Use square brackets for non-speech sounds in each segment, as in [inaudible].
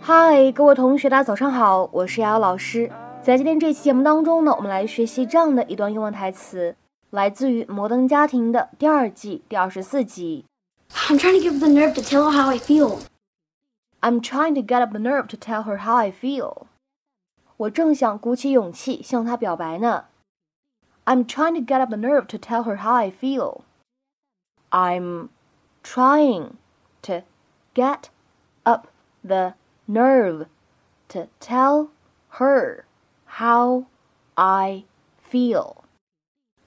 嗨，各位同学，大家早上好，我是瑶瑶老师。在今天这期节目当中呢，我们来学习这样的一段英文台词，来自于《摩登家庭》的第二季第二十四集。I'm trying to get up the nerve to tell her how I feel. I'm trying to get up the nerve to tell her how I feel. 我正想鼓起勇气向她表白呢。I'm trying to get up the nerve to tell her how I feel. I'm trying to get up the nerve to tell her how I feel。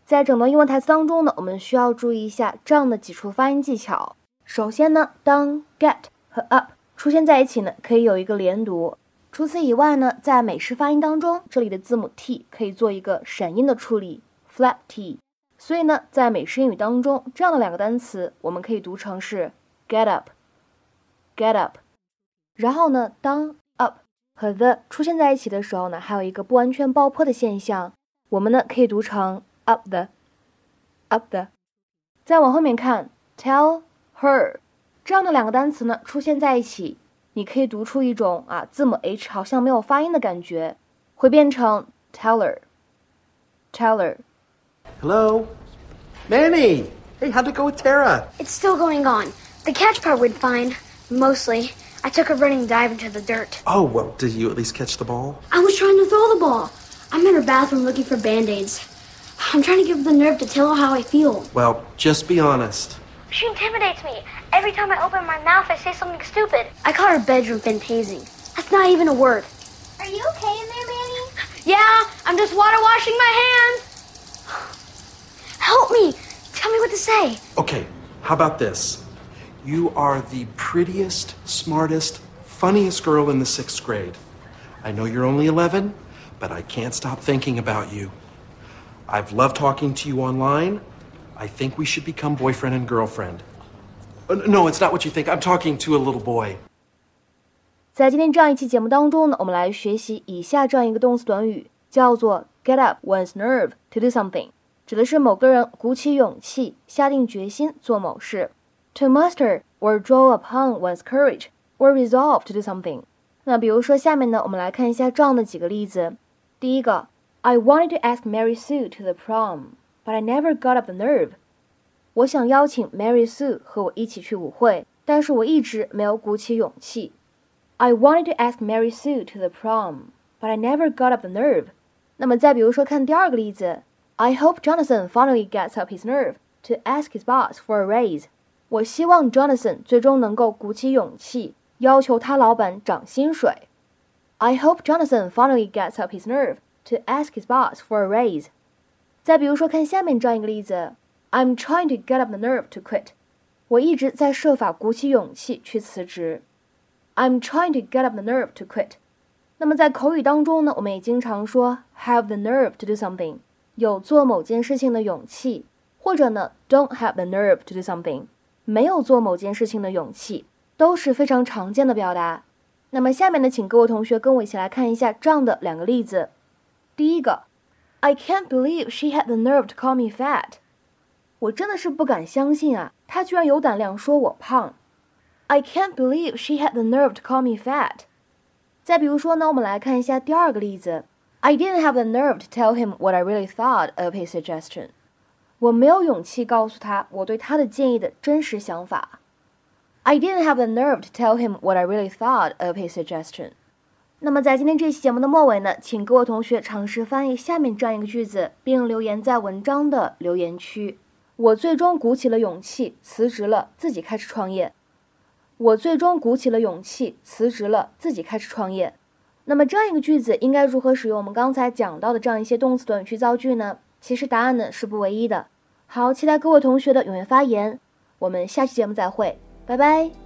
在整段英文台词当中呢，我们需要注意一下这样的几处发音技巧。首先呢，当 get 和 up 出现在一起呢，可以有一个连读。除此以外呢，在美式发音当中，这里的字母 t 可以做一个闪音的处理，flat t。所以呢，在美式英语当中，这样的两个单词我们可以读成是 get up，get up。然后呢，当 up 和 the 出现在一起的时候呢，还有一个不完全爆破的现象，我们呢可以读成 up the，up the。再往后面看，tell her 这样的两个单词呢出现在一起，你可以读出一种啊字母 h 好像没有发音的感觉，会变成 teller，teller。Hello? Manny! Hey, how'd it go with Tara? It's still going on. The catch part went fine, mostly. I took a running dive into the dirt. Oh, well, did you at least catch the ball? I was trying to throw the ball. I'm in her bathroom looking for band aids. I'm trying to give her the nerve to tell her how I feel. Well, just be honest. She intimidates me. Every time I open my mouth, I say something stupid. I call her bedroom fantasing. That's not even a word. Are you okay in there, Manny? Yeah, I'm just water washing my hands. [sighs] Help me. Tell me what to say. Okay, how about this? You are the prettiest, smartest, funniest girl in the sixth grade. I know you're only 11, but I can't stop thinking about you. I've loved talking to you online. I think we should become boyfriend and girlfriend. Uh, No, it's not what you think. I'm talking to a little boy. 在今天这样一期节目当中呢，我们来学习以下这样一个动词短语，叫做 get up one's nerve to do something，指的是某个人鼓起勇气、下定决心做某事。 To muster or draw upon one's courage or resolve to do something。那比如说下面呢，我们来看一下这样的几个例子。第一个，I wanted to ask Mary Sue to the prom, but I never got up the nerve。我想邀请 Mary Sue 和我一起去舞会，但是我一直没有鼓起勇气。I wanted to ask Mary Sue to the prom, but I never got up the nerve. 那么再比如说看第二个例子，I hope Jonathan finally gets up his nerve to ask his boss for a raise. 我希望 Jonathan 最终能够鼓起勇气，要求他老板涨薪水。I hope Jonathan finally gets up his nerve to ask his boss for a raise. 再比如说看下面这样一个例子，I'm trying to get up the nerve to quit. 我一直在设法鼓起勇气去辞职。I'm trying to get up the nerve to quit. 那么在口语当中呢，我们也经常说 have the nerve to do something，有做某件事情的勇气，或者呢 don't have the nerve to do something， 没有做某件事情的勇气，都是非常常见的表达。那么下面呢，请各位同学跟我一起来看一下这样的两个例子。第一个，I can't believe she had the nerve to call me fat。我真的是不敢相信啊，她居然有胆量说我胖。I can't believe she had the nerve to call me fat。再比如说呢，我们来看一下第二个例子。I didn't have the nerve to tell him what I really thought of his suggestion。我没有勇气告诉他我对他的建议的真实想法。I didn't have the nerve to tell him what I really thought of his suggestion。那么在今天这期节目的末尾呢，请各位同学尝试翻译下面这样一个句子，并留言在文章的留言区。我最终鼓起了勇气，辞职了，自己开始创业。我最终鼓起了勇气，辞职了，自己开始创业。那么这样一个句子应该如何使用我们刚才讲到的这样一些动词短语去造句呢？其实答案呢是不唯一的。好，期待各位同学的踊跃发言。我们下期节目再会，拜拜。